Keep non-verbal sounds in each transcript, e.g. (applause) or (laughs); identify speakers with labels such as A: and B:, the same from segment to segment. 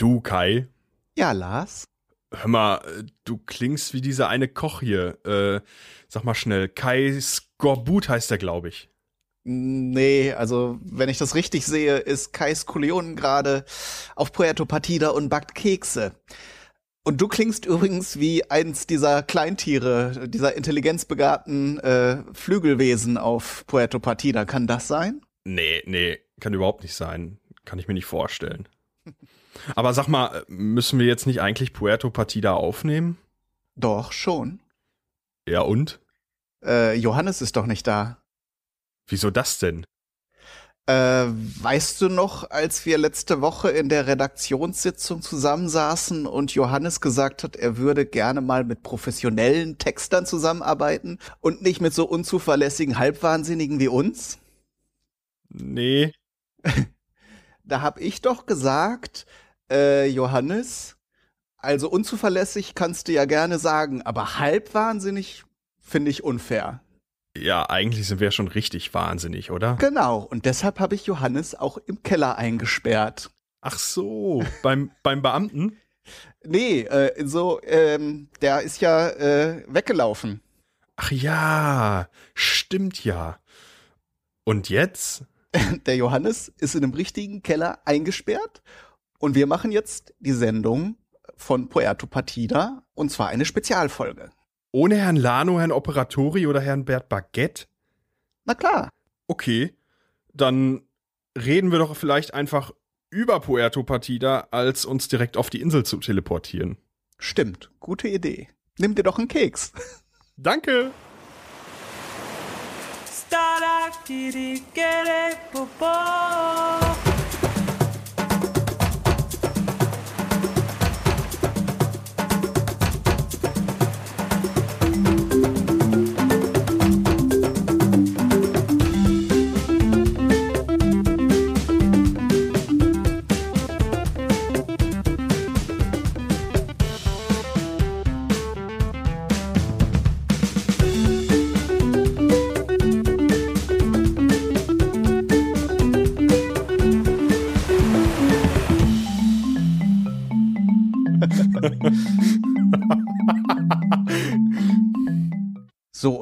A: Du, Kai?
B: Ja, Lars?
A: Hör mal, du klingst wie dieser eine Koch hier. Äh, sag mal schnell, Kai Skorbut heißt er, glaube ich.
B: Nee, also wenn ich das richtig sehe, ist Kai Skoleon gerade auf Puerto Partida und backt Kekse. Und du klingst übrigens wie eins dieser Kleintiere, dieser intelligenzbegabten äh, Flügelwesen auf Puerto Partida. Kann das sein?
A: Nee, nee, kann überhaupt nicht sein. Kann ich mir nicht vorstellen. (laughs) Aber sag mal, müssen wir jetzt nicht eigentlich Puerto Partida aufnehmen?
B: Doch, schon.
A: Ja, und?
B: Äh, Johannes ist doch nicht da.
A: Wieso das denn?
B: Äh, weißt du noch, als wir letzte Woche in der Redaktionssitzung zusammensaßen und Johannes gesagt hat, er würde gerne mal mit professionellen Textern zusammenarbeiten und nicht mit so unzuverlässigen Halbwahnsinnigen wie uns?
A: Nee. (laughs)
B: da hab ich doch gesagt, äh, Johannes, also unzuverlässig kannst du ja gerne sagen, aber halbwahnsinnig finde ich unfair.
A: Ja, eigentlich sind wir schon richtig wahnsinnig, oder?
B: Genau, und deshalb habe ich Johannes auch im Keller eingesperrt.
A: Ach so, beim, beim Beamten?
B: Nee, äh, so, ähm, der ist ja äh, weggelaufen.
A: Ach ja, stimmt ja. Und jetzt? (laughs)
B: Der Johannes ist in einem richtigen Keller eingesperrt und wir machen jetzt die Sendung von Puerto Partida und zwar eine Spezialfolge.
A: Ohne Herrn Lano, Herrn Operatori oder Herrn Bert Baguette?
B: Na klar.
A: Okay, dann reden wir doch vielleicht einfach über Puerto Partida, als uns direkt auf die Insel zu teleportieren.
B: Stimmt, gute Idee. Nimm dir doch einen Keks. (laughs)
A: Danke.
B: So,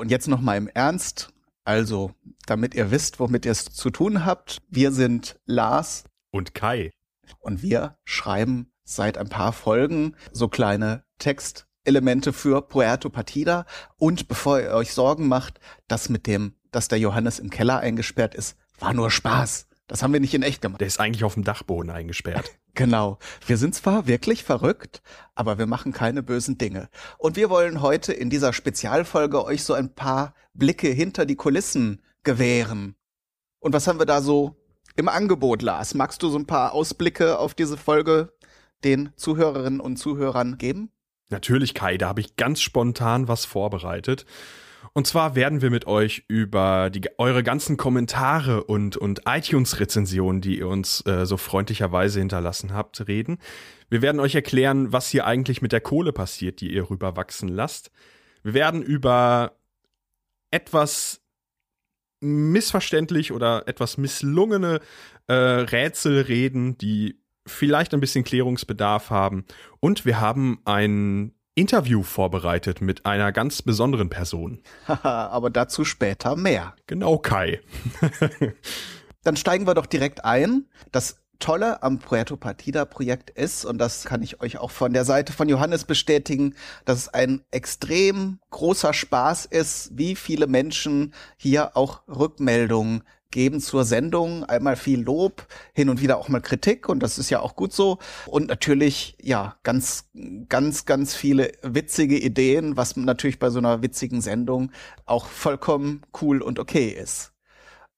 B: und jetzt noch mal im Ernst. Also, damit ihr wisst, womit ihr es zu tun habt, wir sind Lars
A: und Kai.
B: Und wir schreiben seit ein paar Folgen so kleine Textelemente für Puerto Partida. Und bevor ihr euch Sorgen macht, das mit dem, dass der Johannes im Keller eingesperrt ist, war nur Spaß. Das haben wir nicht in echt gemacht.
A: Der ist eigentlich auf dem Dachboden eingesperrt. (laughs)
B: Genau. Wir sind zwar wirklich verrückt, aber wir machen keine bösen Dinge. Und wir wollen heute in dieser Spezialfolge euch so ein paar Blicke hinter die Kulissen gewähren. Und was haben wir da so im Angebot, Lars? Magst du so ein paar Ausblicke auf diese Folge den Zuhörerinnen und Zuhörern geben?
A: Natürlich, Kai, da habe ich ganz spontan was vorbereitet. Und zwar werden wir mit euch über die, eure ganzen Kommentare und, und iTunes-Rezensionen, die ihr uns äh, so freundlicherweise hinterlassen habt, reden. Wir werden euch erklären, was hier eigentlich mit der Kohle passiert, die ihr rüberwachsen lasst. Wir werden über etwas missverständlich oder etwas misslungene äh, Rätsel reden, die vielleicht ein bisschen Klärungsbedarf haben. Und wir haben ein Interview vorbereitet mit einer ganz besonderen Person.
B: Aber dazu später mehr.
A: Genau, Kai. (laughs)
B: Dann steigen wir doch direkt ein. Das Tolle am Puerto Partida Projekt ist, und das kann ich euch auch von der Seite von Johannes bestätigen, dass es ein extrem großer Spaß ist, wie viele Menschen hier auch Rückmeldungen geben zur Sendung. Einmal viel Lob, hin und wieder auch mal Kritik und das ist ja auch gut so. Und natürlich, ja, ganz, ganz, ganz viele witzige Ideen, was natürlich bei so einer witzigen Sendung auch vollkommen cool und okay ist.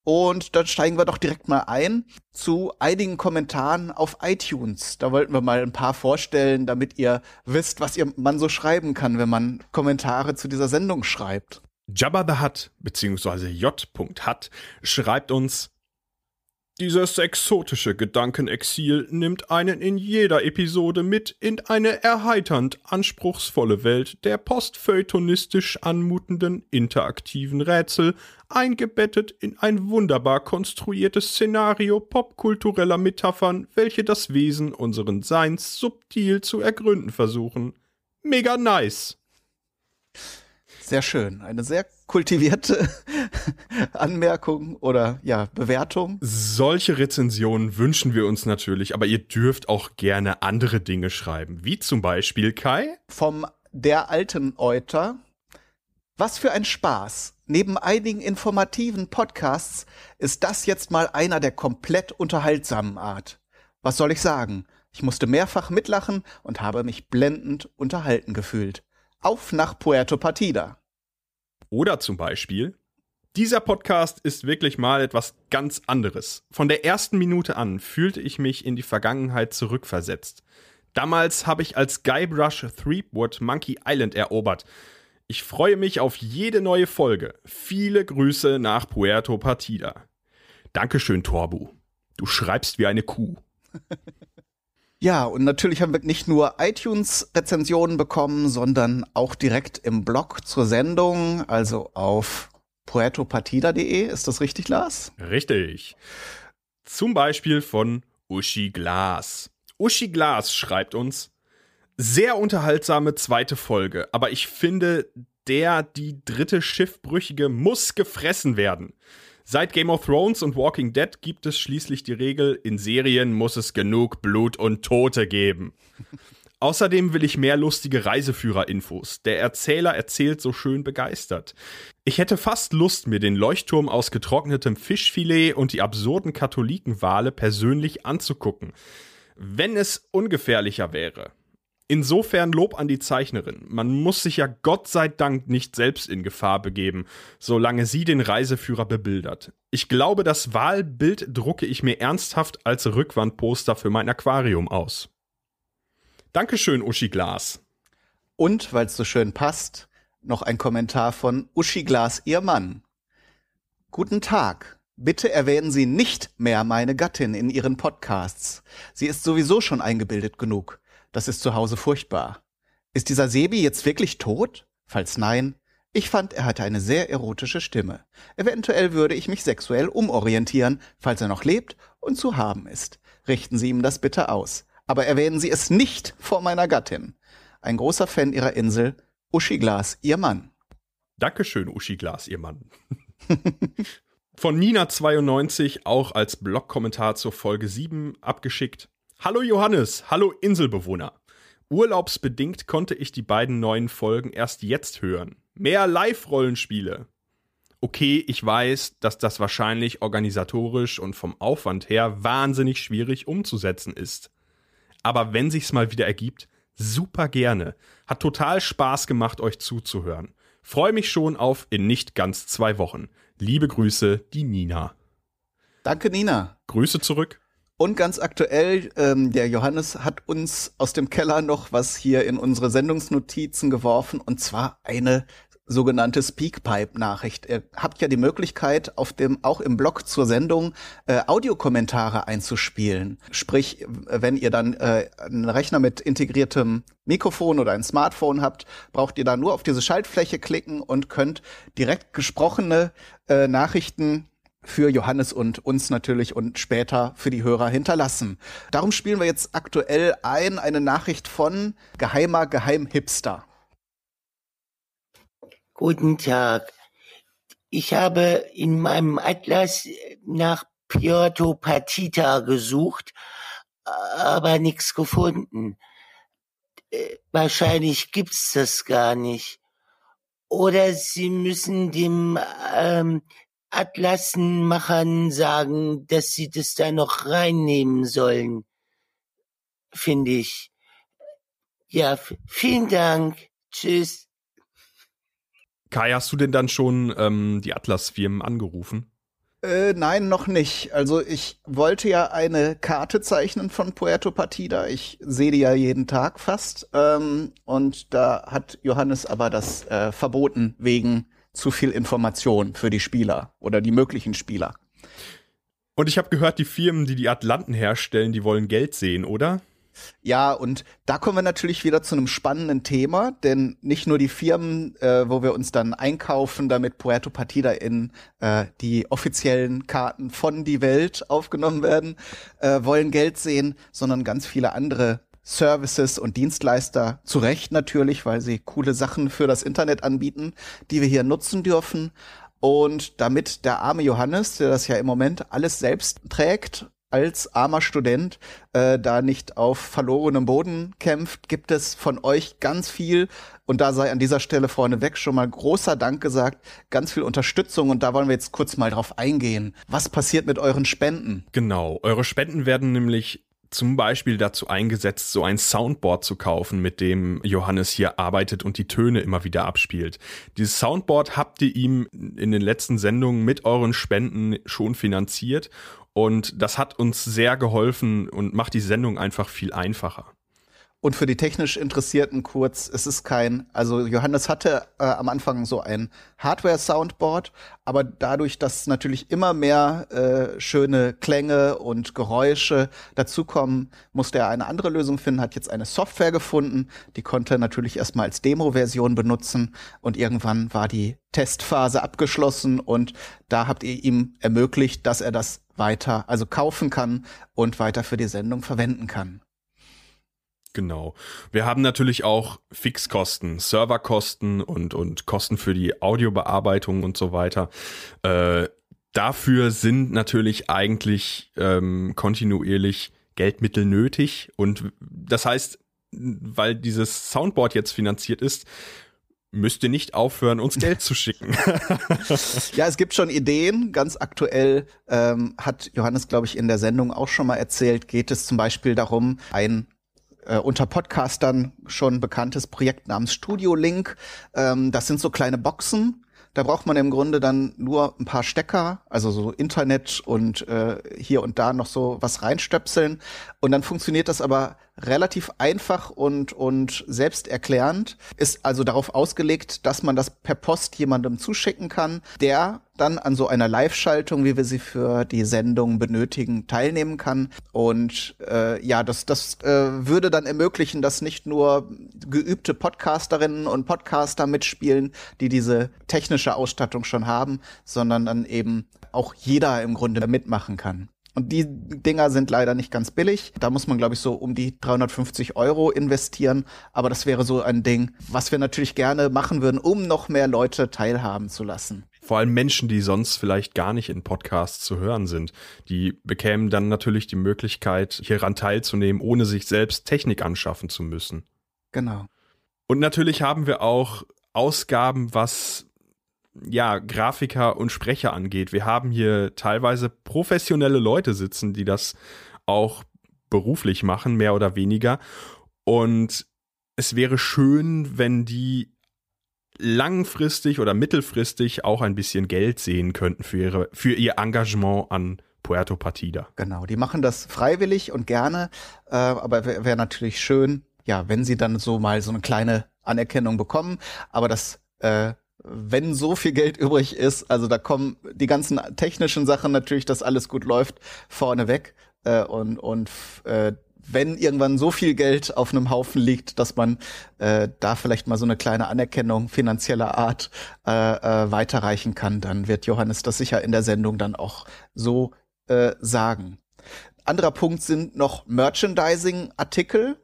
B: Und dann steigen wir doch direkt mal ein zu einigen Kommentaren auf iTunes. Da wollten wir mal ein paar vorstellen, damit ihr wisst, was ihr man so schreiben kann, wenn man Kommentare zu dieser Sendung schreibt.
A: Jabba the Hutt bzw. J.Hutt schreibt uns Dieses exotische Gedankenexil nimmt einen in jeder Episode mit in eine erheiternd anspruchsvolle Welt der postfeuilletonistisch anmutenden interaktiven Rätsel, eingebettet in ein wunderbar konstruiertes Szenario popkultureller Metaphern, welche das Wesen unseren Seins subtil zu ergründen versuchen. Mega nice!
B: Sehr schön. Eine sehr kultivierte (laughs) Anmerkung oder ja, Bewertung.
A: Solche Rezensionen wünschen wir uns natürlich, aber ihr dürft auch gerne andere Dinge schreiben, wie zum Beispiel Kai.
B: Vom der alten Euter. Was für ein Spaß. Neben einigen informativen Podcasts ist das jetzt mal einer der komplett unterhaltsamen Art. Was soll ich sagen? Ich musste mehrfach mitlachen und habe mich blendend unterhalten gefühlt. Auf nach Puerto Partida.
A: Oder zum Beispiel, dieser Podcast ist wirklich mal etwas ganz anderes. Von der ersten Minute an fühlte ich mich in die Vergangenheit zurückversetzt. Damals habe ich als Guybrush Threepwood Monkey Island erobert. Ich freue mich auf jede neue Folge. Viele Grüße nach Puerto Partida. Dankeschön, Torbu. Du schreibst wie eine Kuh. (laughs)
B: Ja, und natürlich haben wir nicht nur iTunes-Rezensionen bekommen, sondern auch direkt im Blog zur Sendung, also auf puertopartida.de. Ist das richtig, Lars?
A: Richtig. Zum Beispiel von Uschi Glas. Uschi Glas schreibt uns, sehr unterhaltsame zweite Folge, aber ich finde, der, die dritte Schiffbrüchige muss gefressen werden. Seit Game of Thrones und Walking Dead gibt es schließlich die Regel, in Serien muss es genug Blut und Tote geben. (laughs) Außerdem will ich mehr lustige Reiseführer-Infos. Der Erzähler erzählt so schön begeistert. Ich hätte fast Lust, mir den Leuchtturm aus getrocknetem Fischfilet und die absurden Katholikenwale persönlich anzugucken. Wenn es ungefährlicher wäre. Insofern Lob an die Zeichnerin. Man muss sich ja Gott sei Dank nicht selbst in Gefahr begeben, solange sie den Reiseführer bebildert. Ich glaube, das Wahlbild drucke ich mir ernsthaft als Rückwandposter für mein Aquarium aus. Dankeschön, Uschi Glas.
B: Und, weil es so schön passt, noch ein Kommentar von Uschi Glas, ihr Mann. Guten Tag. Bitte erwähnen Sie nicht mehr meine Gattin in Ihren Podcasts. Sie ist sowieso schon eingebildet genug. Das ist zu Hause furchtbar. Ist dieser Sebi jetzt wirklich tot? Falls nein, ich fand, er hatte eine sehr erotische Stimme. Eventuell würde ich mich sexuell umorientieren, falls er noch lebt und zu haben ist. Richten Sie ihm das bitte aus. Aber erwähnen Sie es nicht vor meiner Gattin. Ein großer Fan Ihrer Insel, Uschi Glas, Ihr Mann.
A: Dankeschön, Uschi Glas, Ihr Mann. (laughs) Von Nina92 auch als Blogkommentar zur Folge 7 abgeschickt. Hallo Johannes, hallo Inselbewohner. Urlaubsbedingt konnte ich die beiden neuen Folgen erst jetzt hören. Mehr Live-Rollenspiele. Okay, ich weiß, dass das wahrscheinlich organisatorisch und vom Aufwand her wahnsinnig schwierig umzusetzen ist. Aber wenn sich's mal wieder ergibt, super gerne. Hat total Spaß gemacht, euch zuzuhören. Freue mich schon auf in nicht ganz zwei Wochen. Liebe Grüße, die Nina.
B: Danke, Nina.
A: Grüße zurück.
B: Und ganz aktuell, ähm, der Johannes hat uns aus dem Keller noch was hier in unsere Sendungsnotizen geworfen, und zwar eine sogenannte Speakpipe-Nachricht. Ihr habt ja die Möglichkeit, auf dem, auch im Blog zur Sendung äh, Audiokommentare einzuspielen. Sprich, wenn ihr dann äh, einen Rechner mit integriertem Mikrofon oder ein Smartphone habt, braucht ihr da nur auf diese Schaltfläche klicken und könnt direkt gesprochene äh, Nachrichten für Johannes und uns natürlich und später für die Hörer hinterlassen. Darum spielen wir jetzt aktuell ein eine Nachricht von Geheimer Geheimhipster.
C: Guten Tag. Ich habe in meinem Atlas nach Piotr Patita gesucht, aber nichts gefunden. Äh, wahrscheinlich gibt's das gar nicht. Oder Sie müssen dem ähm, Atlasenmachern sagen, dass sie das da noch reinnehmen sollen. Finde ich. Ja, vielen Dank. Tschüss.
A: Kai, hast du denn dann schon ähm, die Atlas-Firmen angerufen?
B: Äh, nein, noch nicht. Also ich wollte ja eine Karte zeichnen von Puerto Partida. Ich sehe die ja jeden Tag fast. Ähm, und da hat Johannes aber das äh, verboten wegen zu viel Information für die Spieler oder die möglichen Spieler.
A: Und ich habe gehört, die Firmen, die die Atlanten herstellen, die wollen Geld sehen, oder?
B: Ja, und da kommen wir natürlich wieder zu einem spannenden Thema, denn nicht nur die Firmen, äh, wo wir uns dann einkaufen, damit Puerto Partida in äh, die offiziellen Karten von die Welt aufgenommen werden, äh, wollen Geld sehen, sondern ganz viele andere Services und Dienstleister, zu Recht natürlich, weil sie coole Sachen für das Internet anbieten, die wir hier nutzen dürfen. Und damit der arme Johannes, der das ja im Moment alles selbst trägt als armer Student äh, da nicht auf verlorenem Boden kämpft, gibt es von euch ganz viel und da sei an dieser Stelle vorneweg schon mal großer Dank gesagt, ganz viel Unterstützung und da wollen wir jetzt kurz mal drauf eingehen. Was passiert mit euren Spenden?
A: Genau, eure Spenden werden nämlich zum Beispiel dazu eingesetzt, so ein Soundboard zu kaufen, mit dem Johannes hier arbeitet und die Töne immer wieder abspielt. Dieses Soundboard habt ihr ihm in den letzten Sendungen mit euren Spenden schon finanziert und das hat uns sehr geholfen und macht die Sendung einfach viel einfacher.
B: Und für die technisch Interessierten kurz, es ist kein, also Johannes hatte äh, am Anfang so ein Hardware-Soundboard, aber dadurch, dass natürlich immer mehr äh, schöne Klänge und Geräusche dazukommen, musste er eine andere Lösung finden, hat jetzt eine Software gefunden, die konnte er natürlich erstmal als Demo-Version benutzen und irgendwann war die Testphase abgeschlossen und da habt ihr ihm ermöglicht, dass er das weiter, also kaufen kann und weiter für die Sendung verwenden kann.
A: Genau. Wir haben natürlich auch Fixkosten, Serverkosten und, und Kosten für die Audiobearbeitung und so weiter. Äh, dafür sind natürlich eigentlich ähm, kontinuierlich Geldmittel nötig. Und das heißt, weil dieses Soundboard jetzt finanziert ist, müsst ihr nicht aufhören, uns Geld zu schicken. (laughs)
B: ja, es gibt schon Ideen. Ganz aktuell ähm, hat Johannes, glaube ich, in der Sendung auch schon mal erzählt, geht es zum Beispiel darum, ein äh, unter Podcastern schon bekanntes Projekt namens Studio Link. Ähm, das sind so kleine Boxen. Da braucht man im Grunde dann nur ein paar Stecker, also so Internet und äh, hier und da noch so was reinstöpseln. Und dann funktioniert das aber relativ einfach und, und selbsterklärend, ist also darauf ausgelegt, dass man das per Post jemandem zuschicken kann, der dann an so einer Live-Schaltung, wie wir sie für die Sendung benötigen, teilnehmen kann. Und äh, ja, das, das äh, würde dann ermöglichen, dass nicht nur geübte Podcasterinnen und Podcaster mitspielen, die diese technische Ausstattung schon haben, sondern dann eben auch jeder im Grunde mitmachen kann. Und die Dinger sind leider nicht ganz billig. Da muss man, glaube ich, so um die 350 Euro investieren. Aber das wäre so ein Ding, was wir natürlich gerne machen würden, um noch mehr Leute teilhaben zu lassen.
A: Vor allem Menschen, die sonst vielleicht gar nicht in Podcasts zu hören sind. Die bekämen dann natürlich die Möglichkeit, hieran teilzunehmen, ohne sich selbst Technik anschaffen zu müssen.
B: Genau.
A: Und natürlich haben wir auch Ausgaben, was ja, Grafiker und Sprecher angeht. Wir haben hier teilweise professionelle Leute sitzen, die das auch beruflich machen, mehr oder weniger. Und es wäre schön, wenn die langfristig oder mittelfristig auch ein bisschen Geld sehen könnten für, ihre, für ihr Engagement an Puerto Partida.
B: Genau, die machen das freiwillig und gerne, äh, aber wäre wär natürlich schön, ja, wenn sie dann so mal so eine kleine Anerkennung bekommen. Aber das äh, wenn so viel Geld übrig ist, also da kommen die ganzen technischen Sachen natürlich, dass alles gut läuft, vorne weg. Äh, und und äh, wenn irgendwann so viel Geld auf einem Haufen liegt, dass man äh, da vielleicht mal so eine kleine Anerkennung finanzieller Art äh, äh, weiterreichen kann, dann wird Johannes das sicher in der Sendung dann auch so äh, sagen. Anderer Punkt sind noch Merchandising-Artikel.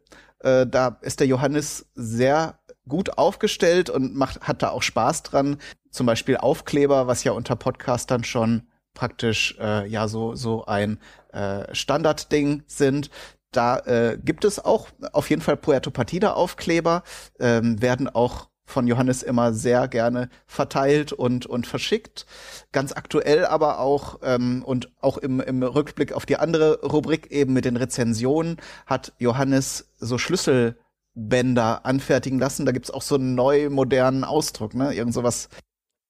B: Äh, da ist der Johannes sehr gut aufgestellt und macht, hat da auch Spaß dran. Zum Beispiel Aufkleber, was ja unter Podcastern schon praktisch äh, ja so so ein äh, Standardding sind. Da äh, gibt es auch auf jeden Fall Puerto Partida Aufkleber, ähm, werden auch von Johannes immer sehr gerne verteilt und, und verschickt. Ganz aktuell aber auch ähm, und auch im, im Rückblick auf die andere Rubrik eben mit den Rezensionen hat Johannes so Schlüssel Bänder anfertigen lassen. Da gibt's auch so einen neu modernen Ausdruck, ne? Irgend sowas.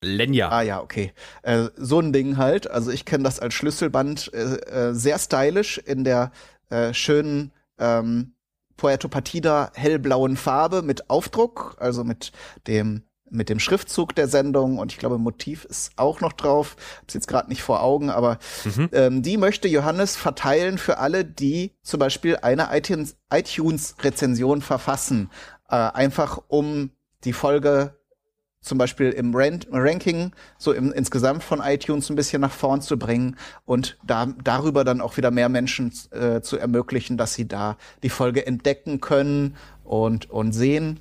A: Lenya.
B: Ah ja, okay. Äh, so ein Ding halt. Also ich kenne das als Schlüsselband äh, äh, sehr stylisch in der äh, schönen ähm, Puerto Partida hellblauen Farbe mit Aufdruck, also mit dem mit dem Schriftzug der Sendung und ich glaube, Motiv ist auch noch drauf. Hab's jetzt gerade nicht vor Augen, aber mhm. ähm, die möchte Johannes verteilen für alle, die zum Beispiel eine iTunes-Rezension verfassen. Äh, einfach um die Folge zum Beispiel im Ranking so im, insgesamt von iTunes ein bisschen nach vorn zu bringen und da, darüber dann auch wieder mehr Menschen äh, zu ermöglichen, dass sie da die Folge entdecken können und, und sehen.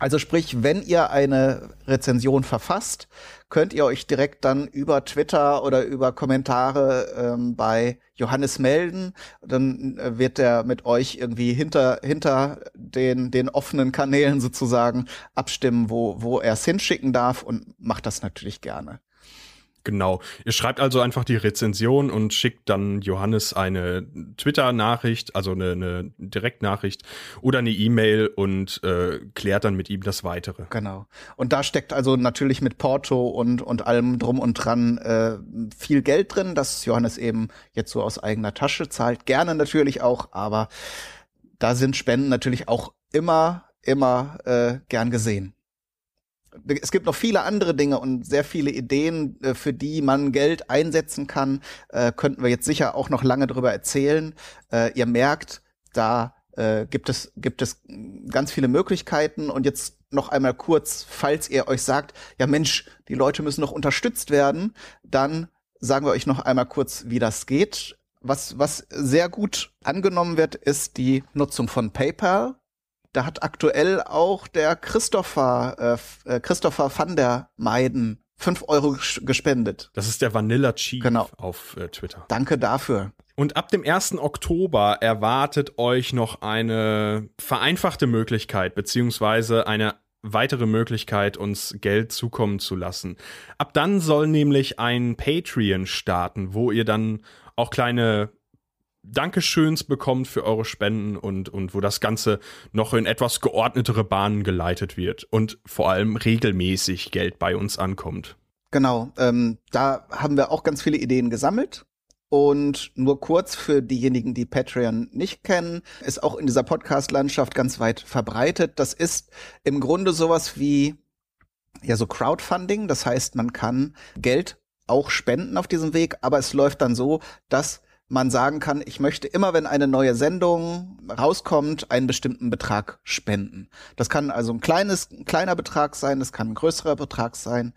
B: Also sprich, wenn ihr eine Rezension verfasst, könnt ihr euch direkt dann über Twitter oder über Kommentare ähm, bei Johannes melden. Dann äh, wird er mit euch irgendwie hinter, hinter den, den offenen Kanälen sozusagen abstimmen, wo, wo er es hinschicken darf und macht das natürlich gerne.
A: Genau. Ihr schreibt also einfach die Rezension und schickt dann Johannes eine Twitter-Nachricht, also eine, eine Direktnachricht oder eine E-Mail und äh, klärt dann mit ihm das Weitere.
B: Genau. Und da steckt also natürlich mit Porto und, und allem drum und dran äh, viel Geld drin, das Johannes eben jetzt so aus eigener Tasche zahlt. Gerne natürlich auch, aber da sind Spenden natürlich auch immer, immer äh, gern gesehen es gibt noch viele andere Dinge und sehr viele Ideen, äh, für die man Geld einsetzen kann. Äh, könnten wir jetzt sicher auch noch lange drüber erzählen. Äh, ihr merkt, da äh, gibt es gibt es ganz viele Möglichkeiten und jetzt noch einmal kurz, falls ihr euch sagt, ja Mensch, die Leute müssen noch unterstützt werden, dann sagen wir euch noch einmal kurz, wie das geht. Was, was sehr gut angenommen wird, ist die Nutzung von PayPal. Da hat aktuell auch der Christopher, äh, äh Christopher van der Meiden fünf Euro gespendet.
A: Das ist der Vanilla Chief
B: genau.
A: auf äh, Twitter.
B: Danke dafür.
A: Und ab dem 1. Oktober erwartet euch noch eine vereinfachte Möglichkeit, beziehungsweise eine weitere Möglichkeit, uns Geld zukommen zu lassen. Ab dann soll nämlich ein Patreon starten, wo ihr dann auch kleine Dankeschöns bekommt für eure Spenden und, und wo das Ganze noch in etwas geordnetere Bahnen geleitet wird und vor allem regelmäßig Geld bei uns ankommt.
B: Genau, ähm, da haben wir auch ganz viele Ideen gesammelt. Und nur kurz für diejenigen, die Patreon nicht kennen, ist auch in dieser Podcast-Landschaft ganz weit verbreitet. Das ist im Grunde sowas wie ja so Crowdfunding. Das heißt, man kann Geld auch spenden auf diesem Weg, aber es läuft dann so, dass man sagen kann, ich möchte immer, wenn eine neue Sendung rauskommt, einen bestimmten Betrag spenden. Das kann also ein kleines, ein kleiner Betrag sein, das kann ein größerer Betrag sein.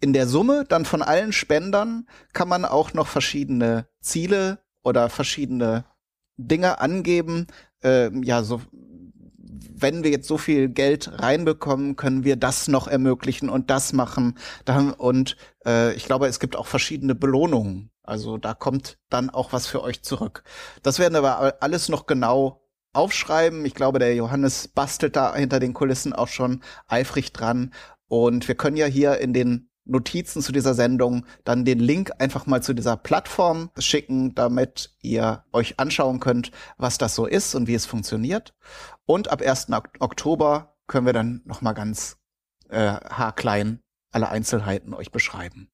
B: In der Summe dann von allen Spendern kann man auch noch verschiedene Ziele oder verschiedene Dinge angeben. Äh, ja, so wenn wir jetzt so viel Geld reinbekommen, können wir das noch ermöglichen und das machen. Und äh, ich glaube, es gibt auch verschiedene Belohnungen also da kommt dann auch was für euch zurück. Das werden wir alles noch genau aufschreiben. Ich glaube, der Johannes bastelt da hinter den Kulissen auch schon eifrig dran. Und wir können ja hier in den Notizen zu dieser Sendung dann den Link einfach mal zu dieser Plattform schicken, damit ihr euch anschauen könnt, was das so ist und wie es funktioniert. Und ab 1. Oktober können wir dann noch mal ganz äh, haarklein alle Einzelheiten euch beschreiben.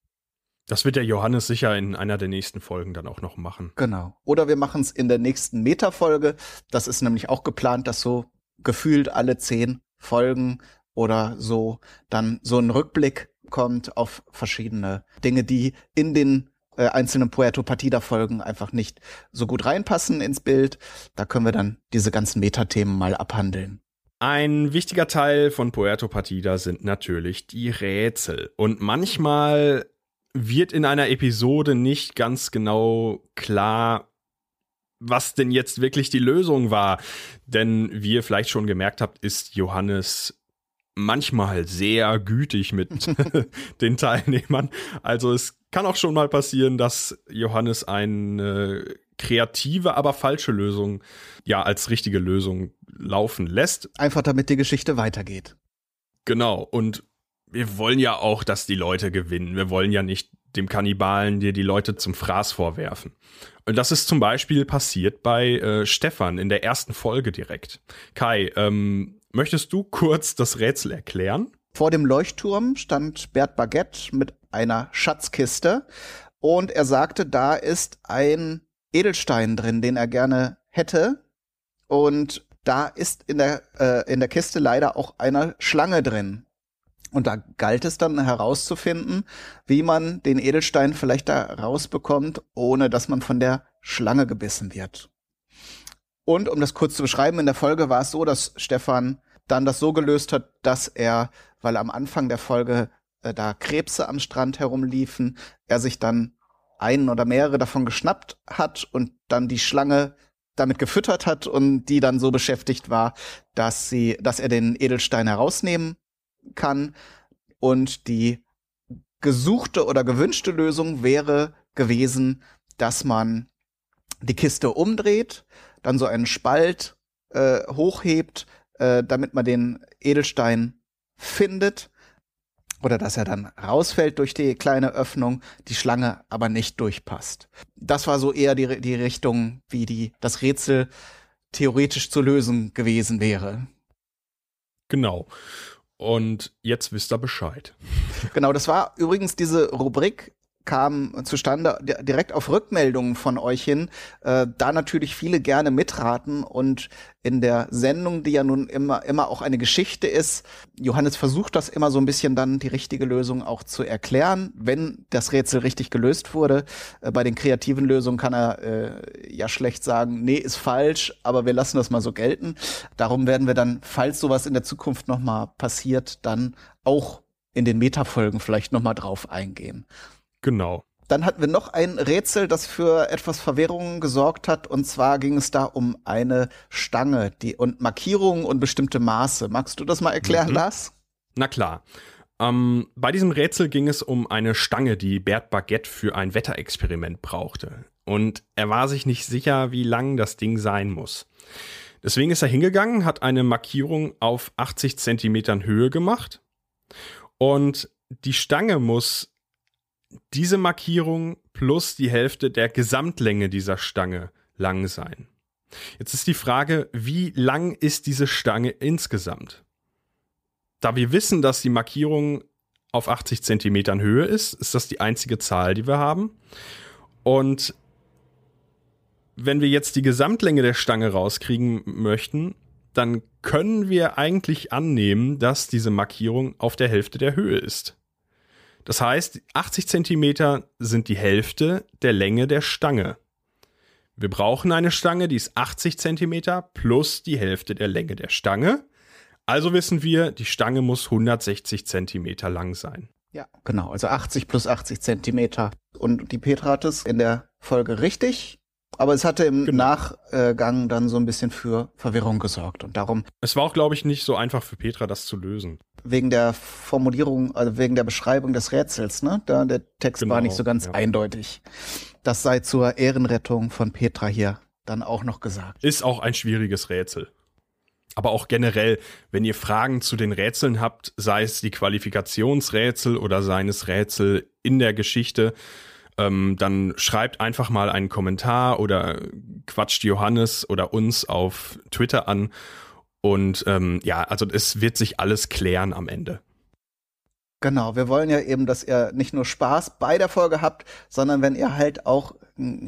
A: Das wird der Johannes sicher in einer der nächsten Folgen dann auch noch machen.
B: Genau. Oder wir machen es in der nächsten Meta-Folge. Das ist nämlich auch geplant, dass so gefühlt alle zehn Folgen oder so dann so ein Rückblick kommt auf verschiedene Dinge, die in den äh, einzelnen Puerto Partida Folgen einfach nicht so gut reinpassen ins Bild. Da können wir dann diese ganzen Metathemen mal abhandeln.
A: Ein wichtiger Teil von Puerto Partida sind natürlich die Rätsel. Und manchmal wird in einer Episode nicht ganz genau klar, was denn jetzt wirklich die Lösung war. Denn wie ihr vielleicht schon gemerkt habt, ist Johannes manchmal sehr gütig mit (laughs) den Teilnehmern. Also es kann auch schon mal passieren, dass Johannes eine kreative, aber falsche Lösung ja als richtige Lösung laufen lässt.
B: Einfach damit die Geschichte weitergeht.
A: Genau. Und wir wollen ja auch, dass die Leute gewinnen. Wir wollen ja nicht dem Kannibalen dir die Leute zum Fraß vorwerfen. Und das ist zum Beispiel passiert bei äh, Stefan in der ersten Folge direkt. Kai, ähm, möchtest du kurz das Rätsel erklären?
B: Vor dem Leuchtturm stand Bert Baguette mit einer Schatzkiste und er sagte, da ist ein Edelstein drin, den er gerne hätte. Und da ist in der, äh, in der Kiste leider auch eine Schlange drin. Und da galt es dann herauszufinden, wie man den Edelstein vielleicht da rausbekommt, ohne dass man von der Schlange gebissen wird. Und um das kurz zu beschreiben, in der Folge war es so, dass Stefan dann das so gelöst hat, dass er, weil am Anfang der Folge äh, da Krebse am Strand herumliefen, er sich dann einen oder mehrere davon geschnappt hat und dann die Schlange damit gefüttert hat und die dann so beschäftigt war, dass sie, dass er den Edelstein herausnehmen kann und die gesuchte oder gewünschte Lösung wäre gewesen, dass man die Kiste umdreht, dann so einen Spalt äh, hochhebt, äh, damit man den Edelstein findet oder dass er dann rausfällt durch die kleine Öffnung, die Schlange aber nicht durchpasst. Das war so eher die, die Richtung, wie die, das Rätsel theoretisch zu lösen gewesen wäre.
A: Genau. Und jetzt wisst ihr Bescheid.
B: Genau, das war übrigens diese Rubrik kam zustande direkt auf Rückmeldungen von euch hin, äh, da natürlich viele gerne mitraten und in der Sendung, die ja nun immer, immer auch eine Geschichte ist, Johannes versucht das immer so ein bisschen dann die richtige Lösung auch zu erklären, wenn das Rätsel richtig gelöst wurde. Äh, bei den kreativen Lösungen kann er äh, ja schlecht sagen, nee, ist falsch, aber wir lassen das mal so gelten. Darum werden wir dann, falls sowas in der Zukunft nochmal passiert, dann auch in den Metafolgen vielleicht nochmal drauf eingehen.
A: Genau.
B: Dann hatten wir noch ein Rätsel, das für etwas Verwirrung gesorgt hat. Und zwar ging es da um eine Stange die, und Markierungen und bestimmte Maße. Magst du das mal erklären, mhm. Lars?
A: Na klar. Ähm, bei diesem Rätsel ging es um eine Stange, die Bert Baguette für ein Wetterexperiment brauchte. Und er war sich nicht sicher, wie lang das Ding sein muss. Deswegen ist er hingegangen, hat eine Markierung auf 80 Zentimetern Höhe gemacht. Und die Stange muss diese Markierung plus die Hälfte der Gesamtlänge dieser Stange lang sein. Jetzt ist die Frage, wie lang ist diese Stange insgesamt? Da wir wissen, dass die Markierung auf 80 Zentimetern Höhe ist, ist das die einzige Zahl, die wir haben. Und wenn wir jetzt die Gesamtlänge der Stange rauskriegen möchten, dann können wir eigentlich annehmen, dass diese Markierung auf der Hälfte der Höhe ist. Das heißt, 80 Zentimeter sind die Hälfte der Länge der Stange. Wir brauchen eine Stange, die ist 80 Zentimeter plus die Hälfte der Länge der Stange. Also wissen wir, die Stange muss 160 Zentimeter lang sein.
B: Ja, genau. Also 80 plus 80 Zentimeter. Und die Petra hat es in der Folge richtig aber es hatte im genau. Nachgang dann so ein bisschen für Verwirrung gesorgt und darum.
A: Es war auch, glaube ich, nicht so einfach für Petra, das zu lösen.
B: Wegen der Formulierung, also wegen der Beschreibung des Rätsels, ne? Da der Text genau, war nicht so ganz ja. eindeutig. Das sei zur Ehrenrettung von Petra hier dann auch noch gesagt.
A: Ist auch ein schwieriges Rätsel. Aber auch generell, wenn ihr Fragen zu den Rätseln habt, sei es die Qualifikationsrätsel oder seines Rätsel in der Geschichte, ähm, dann schreibt einfach mal einen Kommentar oder quatscht Johannes oder uns auf Twitter an. Und ähm, ja, also es wird sich alles klären am Ende.
B: Genau, wir wollen ja eben, dass ihr nicht nur Spaß bei der Folge habt, sondern wenn ihr halt auch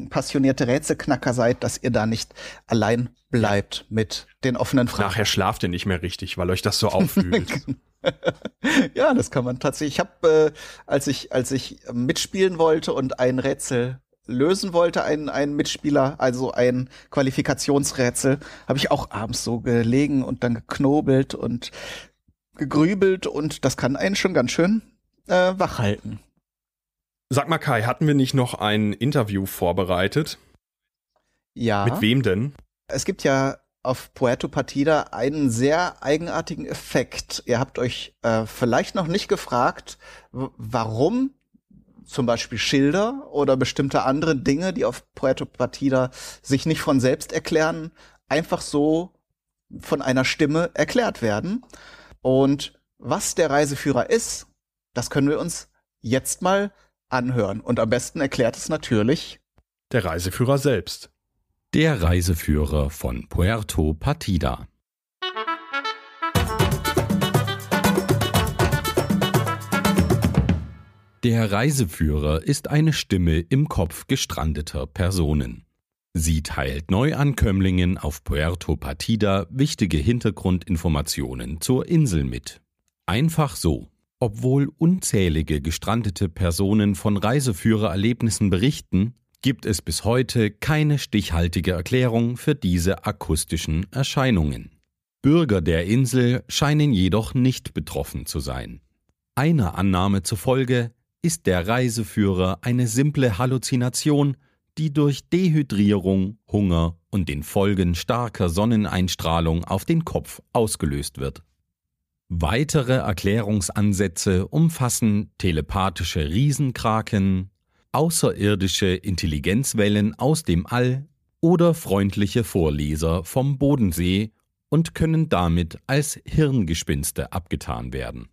B: passionierte Rätselknacker seid, dass ihr da nicht allein bleibt mit den offenen Fragen.
A: Nachher schlaft ihr nicht mehr richtig, weil euch das so auffühlt. (laughs) (laughs)
B: ja, das kann man tatsächlich. Ich habe, äh, als ich als ich mitspielen wollte und ein Rätsel lösen wollte, ein, ein Mitspieler, also ein Qualifikationsrätsel, habe ich auch abends so gelegen und dann geknobelt und gegrübelt und das kann einen schon ganz schön äh, wach halten.
A: Sag mal, Kai, hatten wir nicht noch ein Interview vorbereitet?
B: Ja.
A: Mit wem denn?
B: Es gibt ja auf Puerto Partida einen sehr eigenartigen Effekt. Ihr habt euch äh, vielleicht noch nicht gefragt, warum zum Beispiel Schilder oder bestimmte andere Dinge, die auf Puerto Partida sich nicht von selbst erklären, einfach so von einer Stimme erklärt werden. Und was der Reiseführer ist, das können wir uns jetzt mal anhören. Und am besten erklärt es natürlich
A: der Reiseführer selbst.
D: Der Reiseführer von Puerto Partida. Der Reiseführer ist eine Stimme im Kopf gestrandeter Personen. Sie teilt Neuankömmlingen auf Puerto Partida wichtige Hintergrundinformationen zur Insel mit. Einfach so. Obwohl unzählige gestrandete Personen von Reiseführererlebnissen berichten, gibt es bis heute keine stichhaltige Erklärung für diese akustischen Erscheinungen. Bürger der Insel scheinen jedoch nicht betroffen zu sein. Einer Annahme zufolge ist der Reiseführer eine simple Halluzination, die durch Dehydrierung, Hunger und den Folgen starker Sonneneinstrahlung auf den Kopf ausgelöst wird. Weitere Erklärungsansätze umfassen telepathische Riesenkraken, außerirdische Intelligenzwellen aus dem All oder freundliche Vorleser vom Bodensee und können damit als Hirngespinste abgetan werden.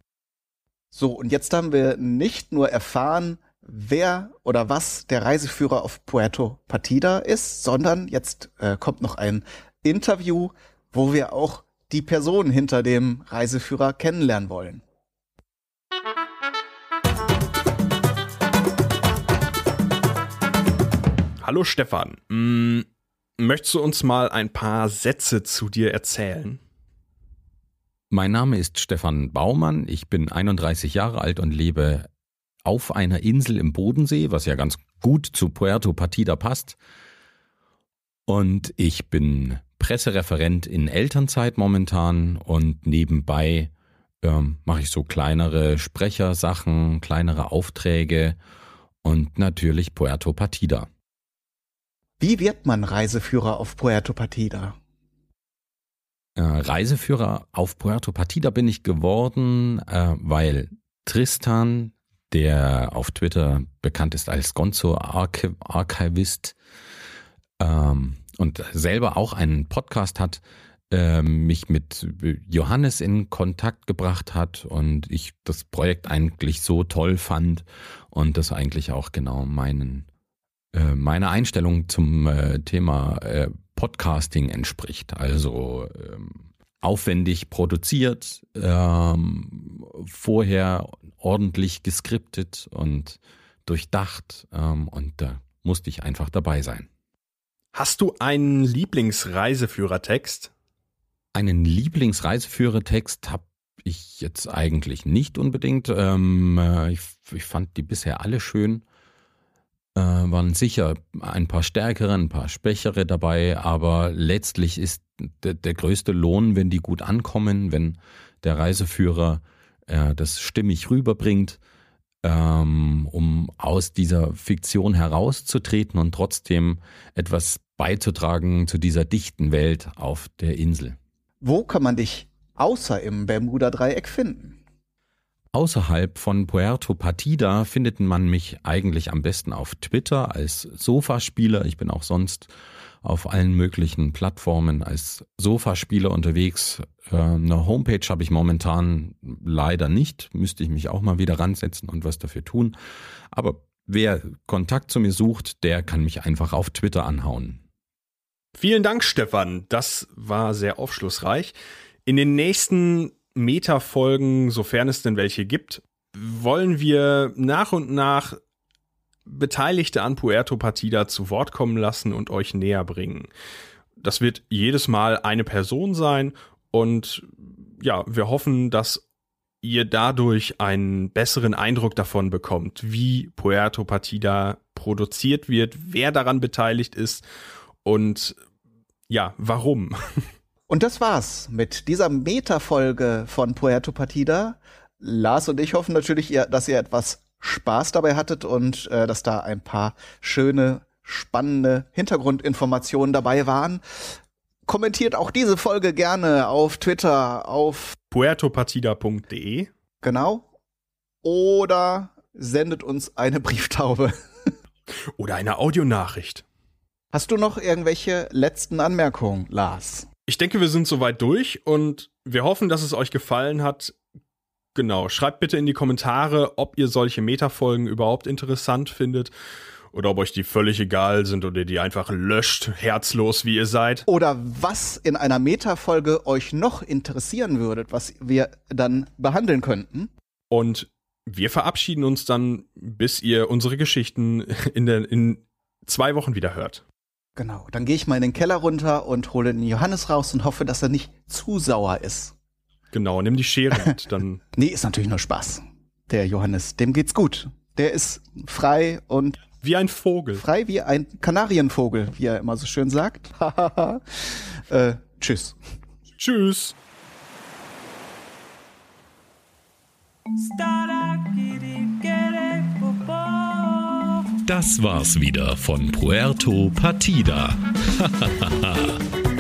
B: So, und jetzt haben wir nicht nur erfahren, wer oder was der Reiseführer auf Puerto Partida ist, sondern jetzt äh, kommt noch ein Interview, wo wir auch die Person hinter dem Reiseführer kennenlernen wollen.
A: Hallo Stefan, hm, möchtest du uns mal ein paar Sätze zu dir erzählen?
D: Mein Name ist Stefan Baumann, ich bin 31 Jahre alt und lebe auf einer Insel im Bodensee, was ja ganz gut zu Puerto Partida passt. Und ich bin Pressereferent in Elternzeit momentan und nebenbei ähm, mache ich so kleinere Sprechersachen, kleinere Aufträge und natürlich Puerto Partida.
B: Wie wird man Reiseführer auf Puerto Partida?
D: Äh, Reiseführer auf Puerto Partida bin ich geworden, äh, weil Tristan, der auf Twitter bekannt ist als Gonzo Archiv Archivist ähm, und selber auch einen Podcast hat, äh, mich mit Johannes in Kontakt gebracht hat und ich das Projekt eigentlich so toll fand und das eigentlich auch genau meinen äh, meine Einstellung zum äh, Thema äh, Podcasting entspricht. Also ähm, aufwendig produziert, ähm, vorher ordentlich geskriptet und durchdacht ähm, und da musste ich einfach dabei sein.
A: Hast du einen Lieblingsreiseführertext?
D: Einen Lieblingsreiseführertext habe ich jetzt eigentlich nicht unbedingt. Ähm, ich, ich fand die bisher alle schön äh, waren sicher ein paar stärkere, ein paar schwächere dabei, aber letztlich ist der, der größte Lohn, wenn die gut ankommen, wenn der Reiseführer äh, das stimmig rüberbringt, ähm, um aus dieser Fiktion herauszutreten und trotzdem etwas beizutragen zu dieser dichten Welt auf der Insel.
B: Wo kann man dich außer im Bermuda-Dreieck finden?
D: Außerhalb von Puerto Partida findet man mich eigentlich am besten auf Twitter als Sofaspieler. Ich bin auch sonst auf allen möglichen Plattformen als Sofaspieler unterwegs. Äh, eine Homepage habe ich momentan leider nicht. Müsste ich mich auch mal wieder ransetzen und was dafür tun. Aber wer Kontakt zu mir sucht, der kann mich einfach auf Twitter anhauen.
A: Vielen Dank, Stefan. Das war sehr aufschlussreich. In den nächsten Meta-Folgen, sofern es denn welche gibt, wollen wir nach und nach Beteiligte an Puerto Partida zu Wort kommen lassen und euch näher bringen. Das wird jedes Mal eine Person sein und ja, wir hoffen, dass ihr dadurch einen besseren Eindruck davon bekommt, wie Puerto Partida produziert wird, wer daran beteiligt ist und ja, warum. (laughs)
B: Und das war's mit dieser Meta-Folge von Puerto Partida. Lars und ich hoffen natürlich, dass ihr etwas Spaß dabei hattet und äh, dass da ein paar schöne, spannende Hintergrundinformationen dabei waren. Kommentiert auch diese Folge gerne auf Twitter, auf
A: puertopartida.de.
B: Genau. Oder sendet uns eine (laughs) Brieftaube.
A: Oder eine Audionachricht.
B: Hast du noch irgendwelche letzten Anmerkungen, Lars?
A: Ich denke, wir sind soweit durch und wir hoffen, dass es euch gefallen hat. Genau, schreibt bitte in die Kommentare, ob ihr solche Metafolgen überhaupt interessant findet oder ob euch die völlig egal sind oder die einfach löscht, herzlos wie ihr seid.
B: Oder was in einer Metafolge euch noch interessieren würde, was wir dann behandeln könnten.
A: Und wir verabschieden uns dann, bis ihr unsere Geschichten in, der, in zwei Wochen wieder hört.
B: Genau, dann gehe ich mal in den Keller runter und hole den Johannes raus und hoffe, dass er nicht zu sauer ist.
A: Genau, nimm die Schere mit, (laughs) dann.
B: nee, ist natürlich nur Spaß. Der Johannes, dem geht's gut. Der ist frei und.
A: Wie ein Vogel.
B: Frei wie ein Kanarienvogel, wie er immer so schön sagt. (laughs) äh, tschüss.
A: Tschüss.
D: Start das war's wieder von Puerto Partida. (laughs)